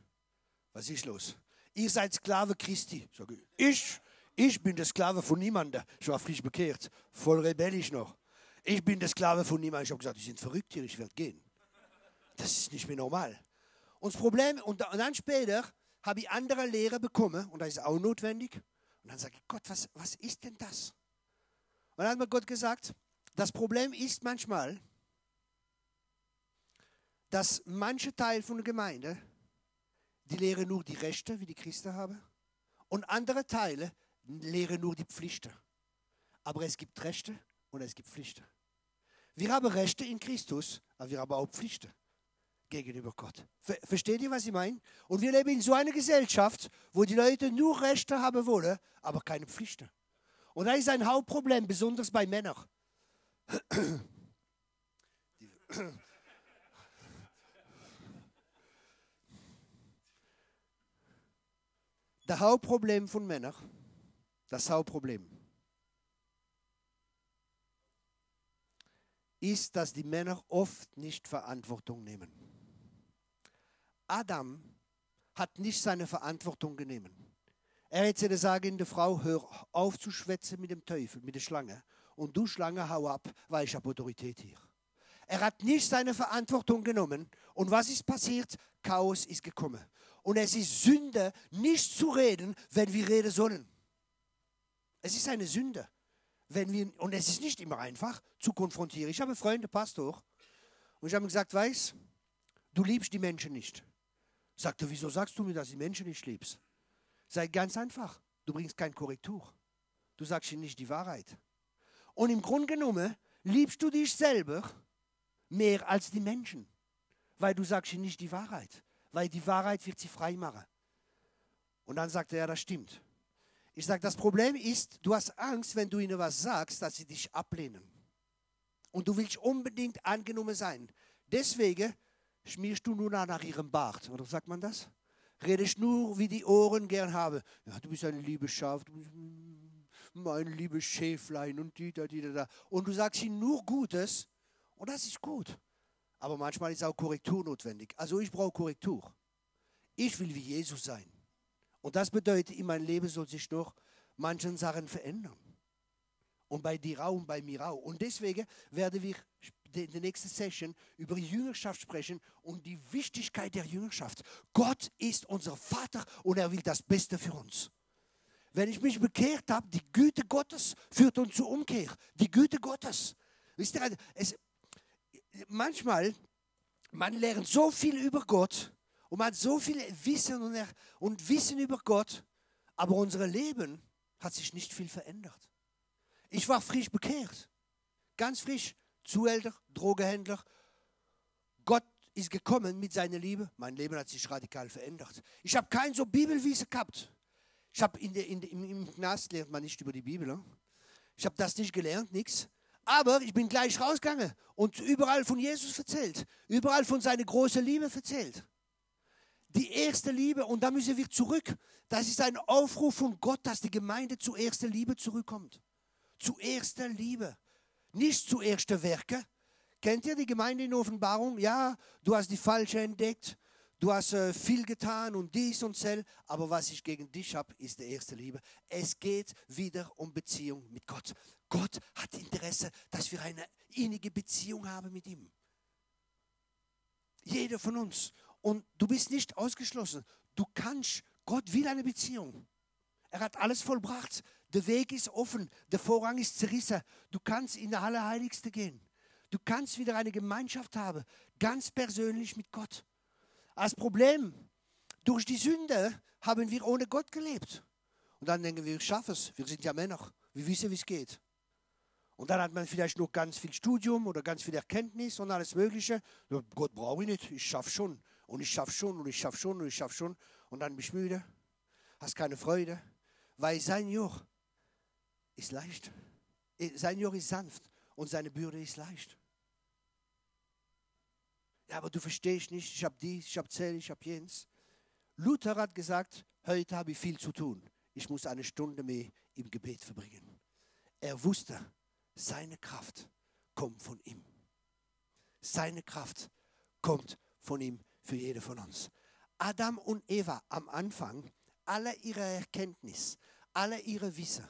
was ist los? Ihr seid Sklave Christi. Sage ich, ich, ich bin der Sklave von niemandem. Ich war frisch bekehrt, voll rebellisch noch. Ich bin der Sklave von niemandem. Ich habe gesagt, die sind verrückt hier, ich werde gehen. Das ist nicht mehr normal. Und das Problem, und dann später habe ich andere Lehre bekommen, und das ist auch notwendig. Und dann sage ich, Gott, was, was ist denn das? Und dann hat mir Gott gesagt, das Problem ist manchmal, dass manche Teil von der Gemeinde, die lehren nur die Rechte, wie die Christen haben, und andere Teile lehren nur die Pflichten. Aber es gibt Rechte und es gibt Pflichten. Wir haben Rechte in Christus, aber wir haben auch Pflichten gegenüber Gott. Versteht ihr, was ich meine? Und wir leben in so einer Gesellschaft, wo die Leute nur Rechte haben wollen, aber keine Pflichten. Und das ist ein Hauptproblem, besonders bei Männern. *clears throat* Das Hauptproblem von Männern, das Hauptproblem, ist, dass die Männer oft nicht Verantwortung nehmen. Adam hat nicht seine Verantwortung genommen. Er hätte sagen der Frau, hör auf zu schwätzen mit dem Teufel, mit der Schlange. Und du Schlange, hau ab, weil ich habe Autorität hier. Er hat nicht seine Verantwortung genommen. Und was ist passiert? Chaos ist gekommen. Und es ist Sünde, nicht zu reden, wenn wir reden sollen. Es ist eine Sünde. Wenn wir, und es ist nicht immer einfach zu konfrontieren. Ich habe Freunde, Pastor, und ich habe gesagt, weißt, du liebst die Menschen nicht. Sagte, wieso sagst du mir, dass die Menschen nicht liebst? Sei ganz einfach. Du bringst keine Korrektur. Du sagst ihnen nicht die Wahrheit. Und im Grunde genommen liebst du dich selber mehr als die Menschen, weil du sagst ihnen nicht die Wahrheit, weil die Wahrheit wird sie frei machen. Und dann sagt er, das stimmt. Ich sage, das Problem ist, du hast Angst, wenn du ihnen was sagst, dass sie dich ablehnen. Und du willst unbedingt angenommen sein. Deswegen schmierst du nur nach ihrem Bart. Oder sagt man das? Redest nur, wie die Ohren gern haben. Ja, du bist ein liebes Schaf, du bist mein liebes Schäflein und die da, die da, da. Und du sagst ihnen nur Gutes und das ist gut. Aber manchmal ist auch Korrektur notwendig. Also ich brauche Korrektur. Ich will wie Jesus sein. Und das bedeutet, in meinem Leben soll sich noch manchen Sachen verändern. Und bei dir auch und bei mir auch. Und deswegen werden wir in der nächsten Session über Jüngerschaft sprechen und die Wichtigkeit der Jüngerschaft. Gott ist unser Vater und er will das Beste für uns. Wenn ich mich bekehrt habe, die Güte Gottes führt uns zur Umkehr. Die Güte Gottes. Wisst ihr, es, manchmal, man lernt so viel über Gott und man hat so viel Wissen und, und Wissen über Gott, aber unser Leben hat sich nicht viel verändert. Ich war frisch bekehrt, ganz frisch. Zuhälter, Drogehändler. Gott ist gekommen mit seiner Liebe. Mein Leben hat sich radikal verändert. Ich habe kein so Bibelwiese gehabt. Ich habe in der, in der, im, im Knast lernt man nicht über die Bibel. Ne? Ich habe das nicht gelernt, nichts. Aber ich bin gleich rausgegangen und überall von Jesus erzählt. Überall von seiner großen Liebe erzählt. Die erste Liebe, und da müssen wir zurück. Das ist ein Aufruf von Gott, dass die Gemeinde zu erster Liebe zurückkommt. Zu erster Liebe nicht zu ersten Werke. Kennt ihr die Gemeinde in Offenbarung? Ja, du hast die falsche entdeckt, du hast äh, viel getan und dies und sel, aber was ich gegen dich habe, ist die erste Liebe. Es geht wieder um Beziehung mit Gott. Gott hat Interesse, dass wir eine innige Beziehung haben mit ihm. Jeder von uns. Und du bist nicht ausgeschlossen. Du kannst, Gott will eine Beziehung. Er hat alles vollbracht. Der Weg ist offen, der Vorrang ist zerrissen. Du kannst in der Allerheiligste gehen. Du kannst wieder eine Gemeinschaft haben, ganz persönlich mit Gott. Als Problem, durch die Sünde haben wir ohne Gott gelebt. Und dann denken wir, ich schaffe es, wir sind ja Männer, wir wissen, wie es geht. Und dann hat man vielleicht noch ganz viel Studium oder ganz viel Erkenntnis und alles Mögliche. Gott brauche ich nicht, ich schaffe schon. Und ich schaffe schon und ich schaffe schon und ich schaffe schon. Und dann bist du müde, hast keine Freude, weil sein Joch ist leicht. Sein Joch ist sanft und seine Bürde ist leicht. Ja, aber du verstehst nicht, ich habe dies, ich habe Zell, ich habe jenes. Luther hat gesagt, heute habe ich viel zu tun. Ich muss eine Stunde mehr im Gebet verbringen. Er wusste, seine Kraft kommt von ihm. Seine Kraft kommt von ihm für jede von uns. Adam und Eva am Anfang, alle ihre Erkenntnis, alle ihre Wissen,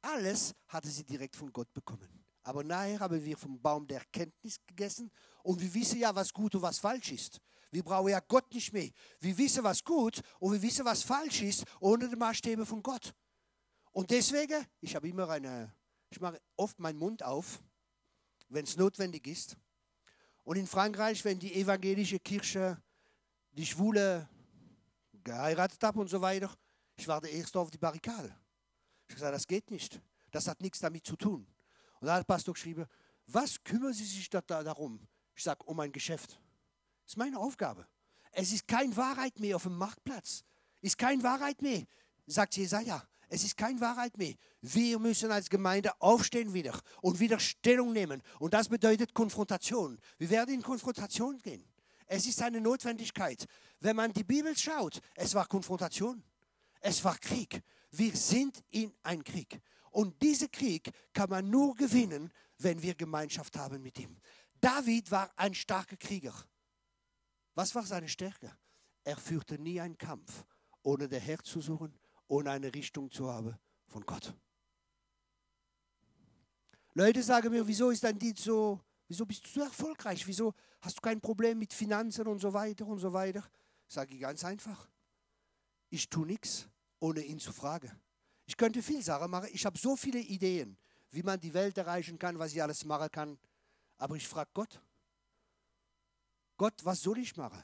alles hatte sie direkt von Gott bekommen. Aber nachher haben wir vom Baum der Erkenntnis gegessen und wir wissen ja, was gut und was falsch ist. Wir brauchen ja Gott nicht mehr. Wir wissen, was gut und wir wissen, was falsch ist, ohne die Maßstäbe von Gott. Und deswegen, ich habe immer eine, ich mache oft meinen Mund auf, wenn es notwendig ist. Und in Frankreich, wenn die evangelische Kirche die Schwule geheiratet hat und so weiter, ich war der Erste auf die Barrikade. Ich habe gesagt, das geht nicht. Das hat nichts damit zu tun. Und da hat der Pastor geschrieben, was kümmern Sie sich da, da darum? Ich sage, um mein Geschäft. Das ist meine Aufgabe. Es ist keine Wahrheit mehr auf dem Marktplatz. Ist keine Wahrheit mehr, sagt Jesaja. Es ist keine Wahrheit mehr. Wir müssen als Gemeinde aufstehen wieder und wieder Stellung nehmen. Und das bedeutet Konfrontation. Wir werden in Konfrontation gehen. Es ist eine Notwendigkeit. Wenn man die Bibel schaut, es war Konfrontation. Es war Krieg. Wir sind in einem Krieg. Und diesen Krieg kann man nur gewinnen, wenn wir Gemeinschaft haben mit ihm. David war ein starker Krieger. Was war seine Stärke? Er führte nie einen Kampf, ohne der Herr zu suchen, ohne eine Richtung zu haben von Gott. Leute sagen mir, wieso ist dein Dienst so, wieso bist du so erfolgreich? Wieso hast du kein Problem mit Finanzen und so weiter und so weiter? Sage ich ganz einfach. Ich tue nichts, ohne ihn zu fragen. Ich könnte viel Sachen machen. Ich habe so viele Ideen, wie man die Welt erreichen kann, was ich alles machen kann. Aber ich frage Gott. Gott, was soll ich machen?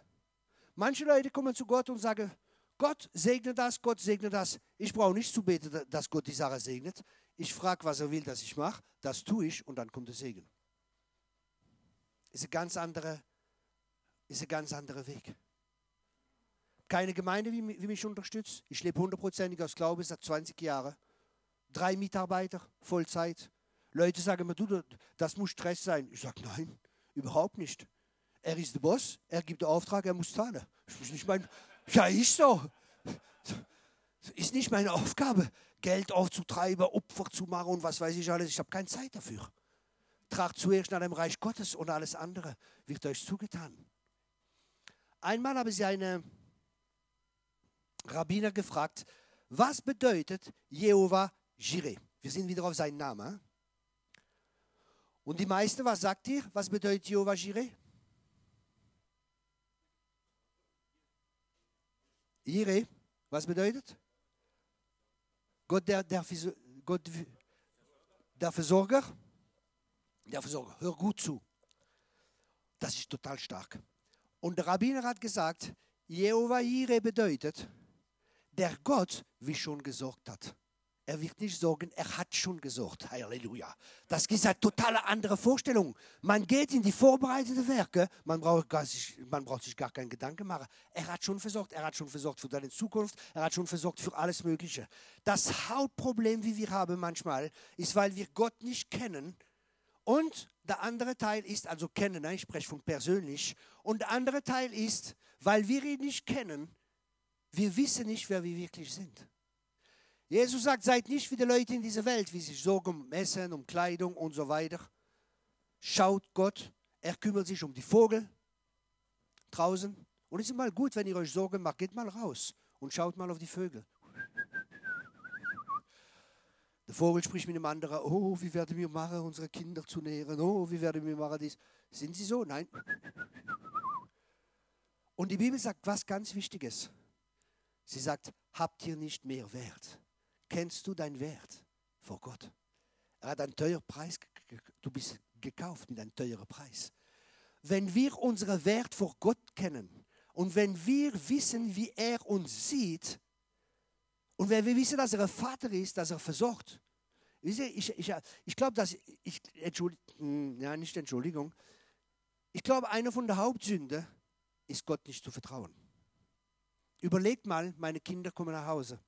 Manche Leute kommen zu Gott und sagen, Gott segne das, Gott segne das. Ich brauche nicht zu beten, dass Gott die Sache segnet. Ich frage, was er will, dass ich mache. Das tue ich und dann kommt der Segen. Ist ein ganz anderer, ist ein ganz anderer Weg. Keine Gemeinde, die mich unterstützt. Ich lebe hundertprozentig aus Glaube seit 20 Jahren. Drei Mitarbeiter, Vollzeit. Leute sagen mir, du, das muss Stress sein. Ich sage, nein, überhaupt nicht. Er ist der Boss, er gibt den Auftrag, er muss zahlen. Ich muss nicht mein, ja, ist so. Ist nicht meine Aufgabe, Geld aufzutreiben, Opfer zu machen und was weiß ich alles. Ich habe keine Zeit dafür. Tragt zuerst nach dem Reich Gottes und alles andere wird euch zugetan. Einmal habe ich eine Rabbiner gefragt, was bedeutet Jehova Jireh? Wir sind wieder auf seinen Namen. Und die meisten, was sagt ihr? Was bedeutet Jehova Jireh? Jireh, was bedeutet? Gott der, der, Gott, der Versorger? Der Versorger, hör gut zu. Das ist total stark. Und der Rabbiner hat gesagt, Jehova Jireh bedeutet, der Gott wie schon gesorgt hat. Er wird nicht sorgen, er hat schon gesorgt. Halleluja. Das ist eine total andere Vorstellung. Man geht in die vorbereiteten Werke, man braucht, gar sich, man braucht sich gar keinen Gedanken machen. Er hat schon versorgt, er hat schon versorgt für deine Zukunft, er hat schon versorgt für alles Mögliche. Das Hauptproblem, wie wir haben manchmal, ist, weil wir Gott nicht kennen. Und der andere Teil ist, also kennen, ich spreche von persönlich, und der andere Teil ist, weil wir ihn nicht kennen, wir wissen nicht, wer wir wirklich sind. Jesus sagt, seid nicht wie die Leute in dieser Welt, wie sich sorgen um Essen, um Kleidung und so weiter. Schaut Gott, er kümmert sich um die Vogel draußen. Und es ist mal gut, wenn ihr euch Sorgen macht, geht mal raus und schaut mal auf die Vögel. Der Vogel spricht mit dem anderen, oh, wie werden wir machen, unsere Kinder zu nähren, oh, wie werden wir machen dies. Sind sie so? Nein. Und die Bibel sagt was ganz Wichtiges. Sie sagt, habt ihr nicht mehr Wert? Kennst du deinen Wert vor Gott? Er hat einen teuren Preis, du bist gekauft mit einem teuren Preis. Wenn wir unseren Wert vor Gott kennen und wenn wir wissen, wie er uns sieht und wenn wir wissen, dass er ein Vater ist, dass er versorgt, ich, ich, ich glaube, dass ich, Entschuldigung, hm, ja, nicht Entschuldigung, ich glaube, eine von der Hauptsünden ist Gott nicht zu vertrauen. Überlegt mal, meine Kinder kommen nach Hause.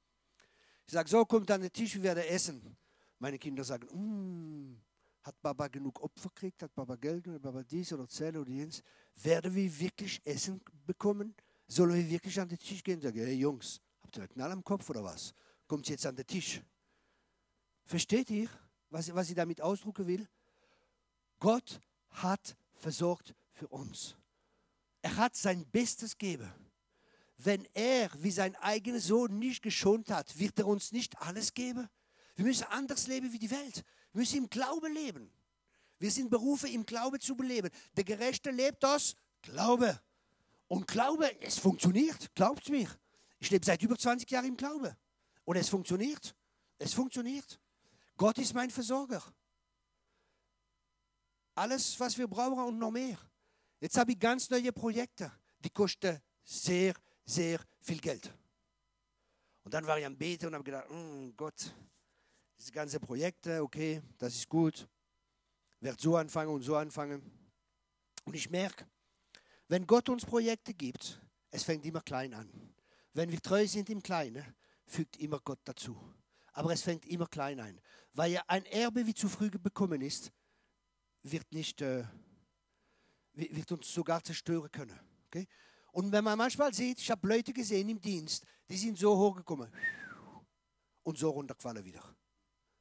Ich sage, so kommt an den Tisch, wir werden essen. Meine Kinder sagen, mm, hat Baba genug Opfer gekriegt, hat Baba Geld oder Baba dies oder Zelle oder jenes. Werden wir wirklich Essen bekommen? Sollen wir wirklich an den Tisch gehen? Sage, hey Jungs, habt ihr einen Knall am Kopf oder was? Kommt jetzt an den Tisch. Versteht ihr, was, was ich damit ausdrücken will? Gott hat versorgt für uns. Er hat sein Bestes gegeben wenn er wie sein eigener Sohn nicht geschont hat, wird er uns nicht alles geben? Wir müssen anders leben wie die Welt. Wir müssen im Glauben leben. Wir sind berufen, im Glaube zu beleben. Der Gerechte lebt aus Glaube. Und Glaube, es funktioniert, glaubt mir. Ich lebe seit über 20 Jahren im Glaube. Und es funktioniert. Es funktioniert. Gott ist mein Versorger. Alles, was wir brauchen und noch mehr. Jetzt habe ich ganz neue Projekte, die kosten sehr, sehr viel Geld. Und dann war ich am Beten und habe gedacht, mm, Gott, diese ganzen Projekte, okay, das ist gut, wird so anfangen und so anfangen. Und ich merke, wenn Gott uns Projekte gibt, es fängt immer klein an. Wenn wir treu sind im Kleinen, fügt immer Gott dazu. Aber es fängt immer klein an. Weil ja ein Erbe, wie zu früh bekommen ist, wird, nicht, äh, wird uns sogar zerstören können. Okay? Und wenn man manchmal sieht, ich habe Leute gesehen im Dienst, die sind so hochgekommen und so runtergefallen wieder.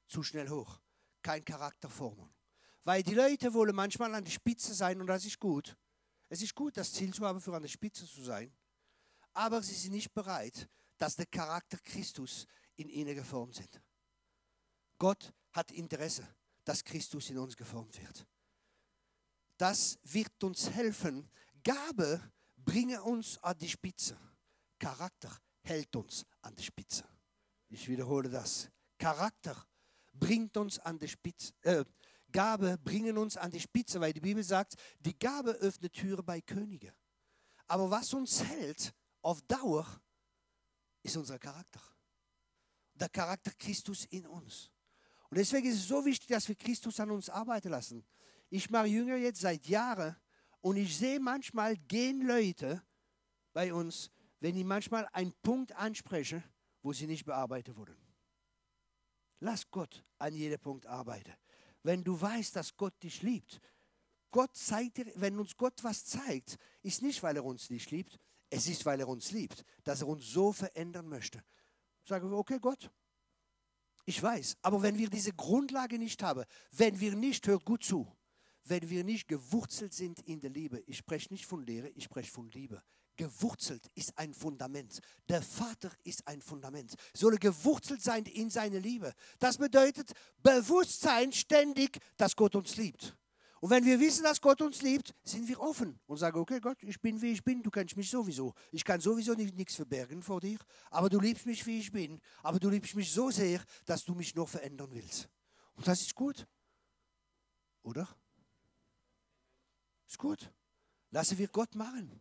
Zu schnell hoch. Kein Charakter formen. Weil die Leute wollen manchmal an der Spitze sein und das ist gut. Es ist gut, das Ziel zu haben, für an der Spitze zu sein. Aber sie sind nicht bereit, dass der Charakter Christus in ihnen geformt sind. Gott hat Interesse, dass Christus in uns geformt wird. Das wird uns helfen. Gabe bringe uns an die Spitze. Charakter hält uns an die Spitze. Ich wiederhole das. Charakter bringt uns an die Spitze. Äh, Gabe bringen uns an die Spitze, weil die Bibel sagt, die Gabe öffnet Türen bei Königen. Aber was uns hält auf Dauer, ist unser Charakter. Der Charakter Christus in uns. Und deswegen ist es so wichtig, dass wir Christus an uns arbeiten lassen. Ich mache Jünger jetzt seit Jahren und ich sehe manchmal gehen Leute bei uns, wenn ich manchmal einen Punkt anspreche, wo sie nicht bearbeitet wurden. Lass Gott an jedem Punkt arbeiten. Wenn du weißt, dass Gott dich liebt, Gott zeigt dir, wenn uns Gott was zeigt, ist nicht, weil er uns nicht liebt, es ist, weil er uns liebt, dass er uns so verändern möchte. Sagen wir, okay, Gott, ich weiß, aber wenn wir diese Grundlage nicht haben, wenn wir nicht, hört gut zu, wenn wir nicht gewurzelt sind in der Liebe, ich spreche nicht von Lehre, ich spreche von Liebe. Gewurzelt ist ein Fundament. Der Vater ist ein Fundament. Soll gewurzelt sein in seine Liebe. Das bedeutet Bewusstsein ständig, dass Gott uns liebt. Und wenn wir wissen, dass Gott uns liebt, sind wir offen und sagen, okay Gott, ich bin wie ich bin, du kennst mich sowieso. Ich kann sowieso nicht, nichts verbergen vor dir, aber du liebst mich wie ich bin. Aber du liebst mich so sehr, dass du mich noch verändern willst. Und das ist gut. Oder? Ist gut. Lassen wir Gott machen.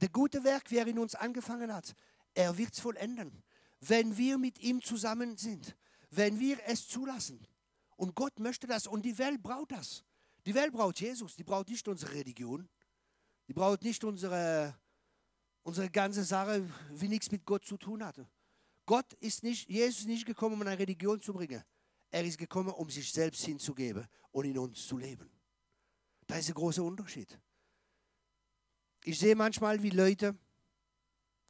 Der gute Werk, wer in uns angefangen hat, er wird es vollenden. Wenn wir mit ihm zusammen sind, wenn wir es zulassen. Und Gott möchte das und die Welt braucht das. Die Welt braucht Jesus, die braucht nicht unsere Religion. Die braucht nicht unsere, unsere ganze Sache, wie nichts mit Gott zu tun hatte. Gott ist nicht, Jesus ist nicht gekommen, um eine Religion zu bringen. Er ist gekommen, um sich selbst hinzugeben und in uns zu leben. Da ist ein großer Unterschied. Ich sehe manchmal, wie Leute,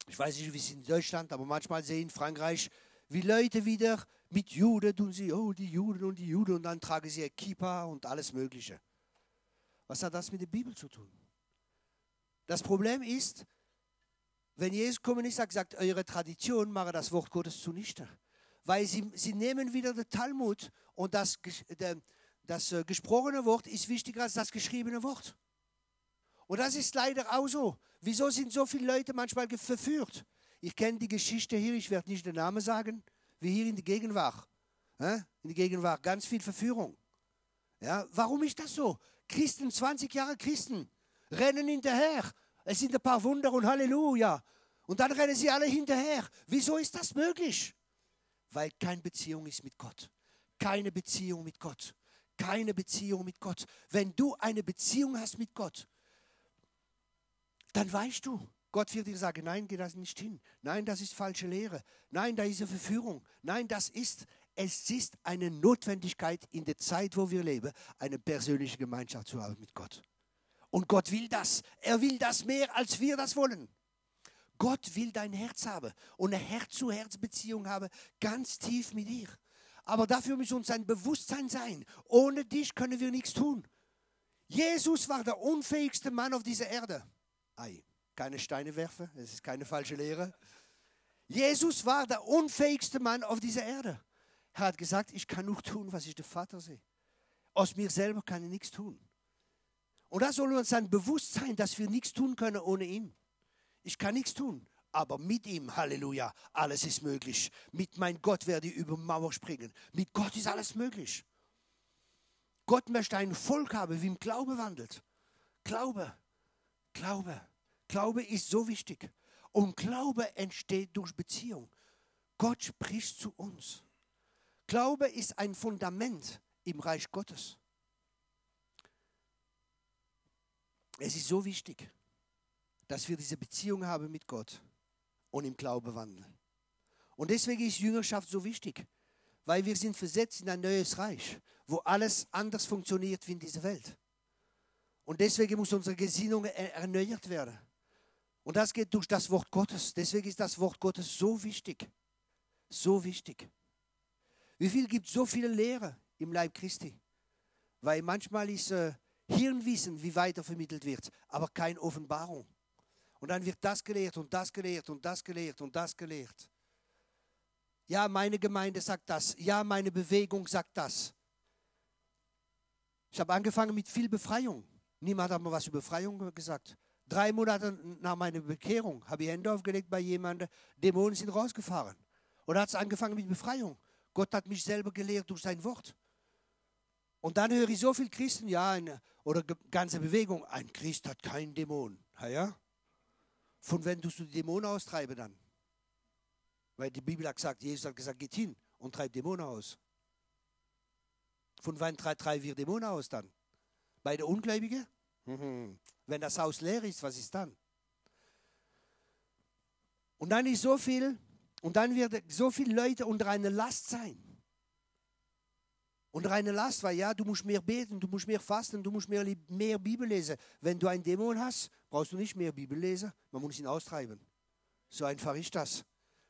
ich weiß nicht, wie es in Deutschland, aber manchmal sehe ich in Frankreich, wie Leute wieder mit Juden tun sie, oh, die Juden und die Juden, und dann tragen sie Kippa und alles Mögliche. Was hat das mit der Bibel zu tun? Das Problem ist, wenn Jesus kommen ist, hat gesagt, eure Tradition mache das Wort Gottes zunichte. Weil sie, sie nehmen wieder den Talmud und das, das äh, gesprochene Wort ist wichtiger als das geschriebene Wort. Und das ist leider auch so. Wieso sind so viele Leute manchmal verführt? Ich kenne die Geschichte hier, ich werde nicht den Namen sagen, wie hier in der Gegenwart. In der Gegenwart ganz viel Verführung. Ja, warum ist das so? Christen, 20 Jahre Christen, rennen hinterher. Es sind ein paar Wunder und Halleluja. Und dann rennen sie alle hinterher. Wieso ist das möglich? Weil keine Beziehung ist mit Gott. Keine Beziehung mit Gott. Keine Beziehung mit Gott. Wenn du eine Beziehung hast mit Gott, dann weißt du, Gott wird dir sagen, nein, geh das nicht hin. Nein, das ist falsche Lehre. Nein, da ist eine Verführung. Nein, das ist, es ist eine Notwendigkeit in der Zeit, wo wir leben, eine persönliche Gemeinschaft zu haben mit Gott. Und Gott will das. Er will das mehr, als wir das wollen. Gott will dein Herz haben und eine Herz-zu-Herz-Beziehung haben, ganz tief mit dir. Aber dafür muss uns ein Bewusstsein sein. Ohne dich können wir nichts tun. Jesus war der unfähigste Mann auf dieser Erde. Ei, keine Steine werfen, das ist keine falsche Lehre. Jesus war der unfähigste Mann auf dieser Erde. Er hat gesagt, ich kann nur tun, was ich der Vater sehe. Aus mir selber kann ich nichts tun. Und da soll uns dann bewusst sein, dass wir nichts tun können ohne ihn. Ich kann nichts tun, aber mit ihm, Halleluja, alles ist möglich. Mit mein Gott werde ich über Mauer springen. Mit Gott ist alles möglich. Gott möchte ein Volk haben, wie im Glaube wandelt. Glaube, Glaube, Glaube ist so wichtig. Und Glaube entsteht durch Beziehung. Gott spricht zu uns. Glaube ist ein Fundament im Reich Gottes. Es ist so wichtig, dass wir diese Beziehung haben mit Gott und im Glaube wandeln. Und deswegen ist Jüngerschaft so wichtig, weil wir sind versetzt in ein neues Reich, wo alles anders funktioniert wie in dieser Welt. Und deswegen muss unsere Gesinnung erneuert werden. Und das geht durch das Wort Gottes. Deswegen ist das Wort Gottes so wichtig. So wichtig. Wie viel gibt so viele Lehre im Leib Christi? Weil manchmal ist äh, Hirnwissen, wie weitervermittelt wird, aber keine Offenbarung. Und dann wird das gelehrt und das gelehrt und das gelehrt und das gelehrt. Ja, meine Gemeinde sagt das. Ja, meine Bewegung sagt das. Ich habe angefangen mit viel Befreiung. Niemand hat mir was über Befreiung gesagt. Drei Monate nach meiner Bekehrung habe ich Hände aufgelegt bei jemandem, Dämonen sind rausgefahren. Und hat es angefangen mit Befreiung. Gott hat mich selber gelehrt durch sein Wort. Und dann höre ich so viele Christen, ja, eine, oder ganze Bewegung, ein Christ hat keinen Dämon. Ja, ja? Von wenn tust du die Dämonen austreiben dann? Weil die Bibel hat gesagt, Jesus hat gesagt, geht hin und treibt Dämonen aus. Von wann treiben wir Dämonen aus dann? Bei der Ungläubigen? Mhm. Wenn das Haus leer ist, was ist dann? Und dann ist so viel, und dann wird so viele Leute unter einer Last sein. Unter einer Last, weil ja, du musst mehr beten, du musst mehr fasten, du musst mehr, mehr Bibel lesen. Wenn du einen Dämon hast, brauchst du nicht mehr Bibel lesen, man muss ihn austreiben. So einfach ist das.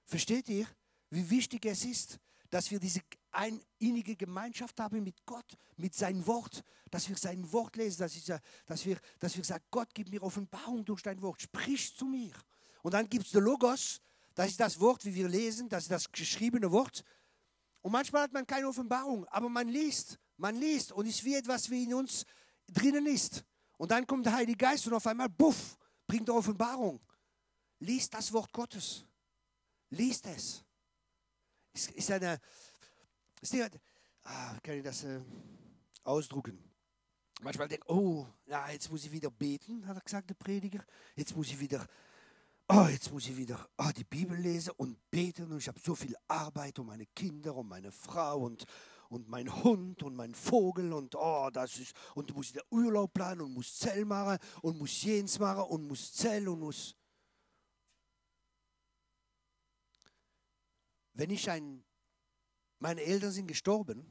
Versteht ihr, wie wichtig es ist, dass wir diese eine innige Gemeinschaft haben mit Gott, mit seinem Wort, dass wir sein Wort lesen, dass, ich, dass, wir, dass wir sagen, Gott, gib mir Offenbarung durch dein Wort, sprich zu mir. Und dann gibt es den Logos, das ist das Wort, wie wir lesen, das ist das geschriebene Wort. Und manchmal hat man keine Offenbarung, aber man liest, man liest und ist wie etwas, wie in uns drinnen ist. Und dann kommt der Heilige Geist und auf einmal, buff, bringt Offenbarung. Liest das Wort Gottes. Liest es. Es ist eine, ah, kann ich das äh, ausdrucken? Manchmal denke ich, oh, ja, jetzt muss ich wieder beten, hat er gesagt, der Prediger. Jetzt muss ich wieder, oh, jetzt muss ich wieder oh, die Bibel lesen und beten. Und ich habe so viel Arbeit um meine Kinder, um meine Frau und, und mein Hund und mein Vogel und oh, das ist, und du musst der Urlaub planen und muss Zell machen und muss jens machen und muss Zell und muss. Wenn ich ein meine Eltern sind gestorben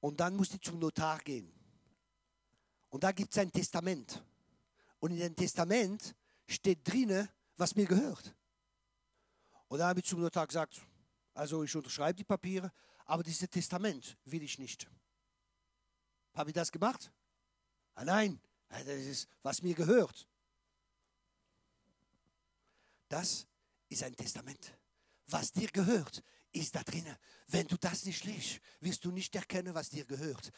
und dann musste ich zum Notar gehen. Und da gibt es ein Testament. Und in dem Testament steht drinne, was mir gehört. Und da habe ich zum Notar gesagt, also ich unterschreibe die Papiere, aber dieses Testament will ich nicht. Habe ich das gemacht? Ah, nein, das ist, was mir gehört. Das ist ein Testament. Was dir gehört, ist da drinnen. Wenn du das nicht liest, wirst du nicht erkennen, was dir gehört.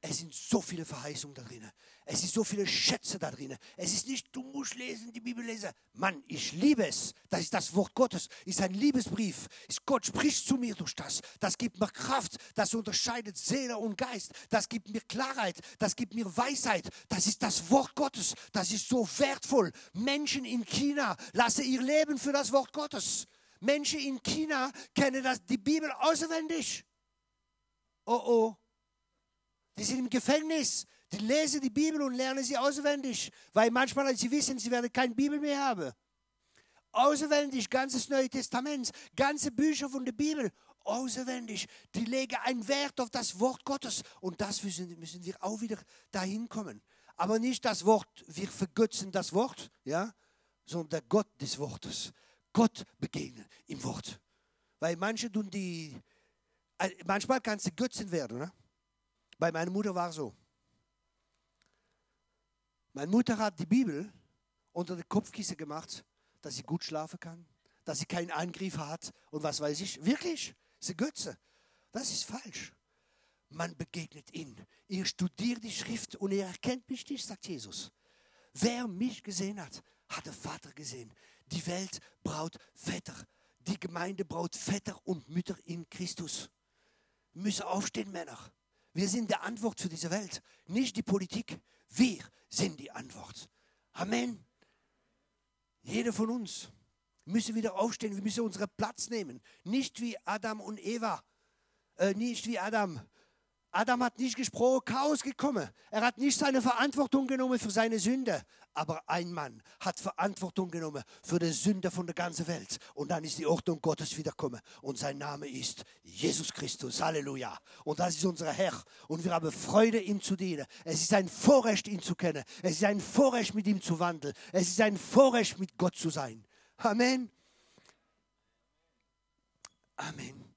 Es sind so viele Verheißungen da drinnen. Es sind so viele Schätze da drinnen. Es ist nicht, du musst lesen, die Bibel lesen. Mann, ich liebe es. Das ist das Wort Gottes. Ist ein Liebesbrief. Ist Gott spricht zu mir durch das. Das gibt mir Kraft. Das unterscheidet Seele und Geist. Das gibt mir Klarheit. Das gibt mir Weisheit. Das ist das Wort Gottes. Das ist so wertvoll. Menschen in China lassen ihr Leben für das Wort Gottes. Menschen in China kennen das, die Bibel auswendig. Oh oh. Die sind im Gefängnis. Die lesen die Bibel und lernen sie auswendig. Weil manchmal sie wissen, sie werden keine Bibel mehr haben. Auswendig, ganzes Neue Testament, ganze Bücher von der Bibel. Auswendig. Die legen einen Wert auf das Wort Gottes. Und das müssen, müssen wir auch wieder dahin kommen. Aber nicht das Wort, wir vergötzen das Wort, ja, sondern der Gott des Wortes. Gott begegnen im Wort. Weil manche tun die, äh, manchmal kann es Götzen werden. Ne? Bei meiner Mutter war es so. Meine Mutter hat die Bibel unter die Kopfkissen gemacht, dass sie gut schlafen kann, dass sie keinen Angriff hat und was weiß ich. Wirklich, sie Götze. Das ist falsch. man begegnet ihn. Ihr studiert die Schrift und ihr erkennt mich nicht, sagt Jesus. Wer mich gesehen hat, hat den Vater gesehen. Die Welt braucht Väter. Die Gemeinde braucht Väter und Mütter in Christus. Müssen aufstehen, Männer. Wir sind die Antwort für diese Welt, nicht die Politik. Wir sind die Antwort. Amen. Jeder von uns müsse wieder aufstehen. Wir müssen unseren Platz nehmen. Nicht wie Adam und Eva. Äh, nicht wie Adam Adam hat nicht gesprochen, Chaos gekommen. Er hat nicht seine Verantwortung genommen für seine Sünde. Aber ein Mann hat Verantwortung genommen für die Sünde von der ganzen Welt. Und dann ist die Ordnung Gottes wiederkommen. Und sein Name ist Jesus Christus. Halleluja. Und das ist unser Herr. Und wir haben Freude, ihm zu dienen. Es ist ein Vorrecht, ihn zu kennen. Es ist ein Vorrecht, mit ihm zu wandeln. Es ist ein Vorrecht, mit Gott zu sein. Amen. Amen.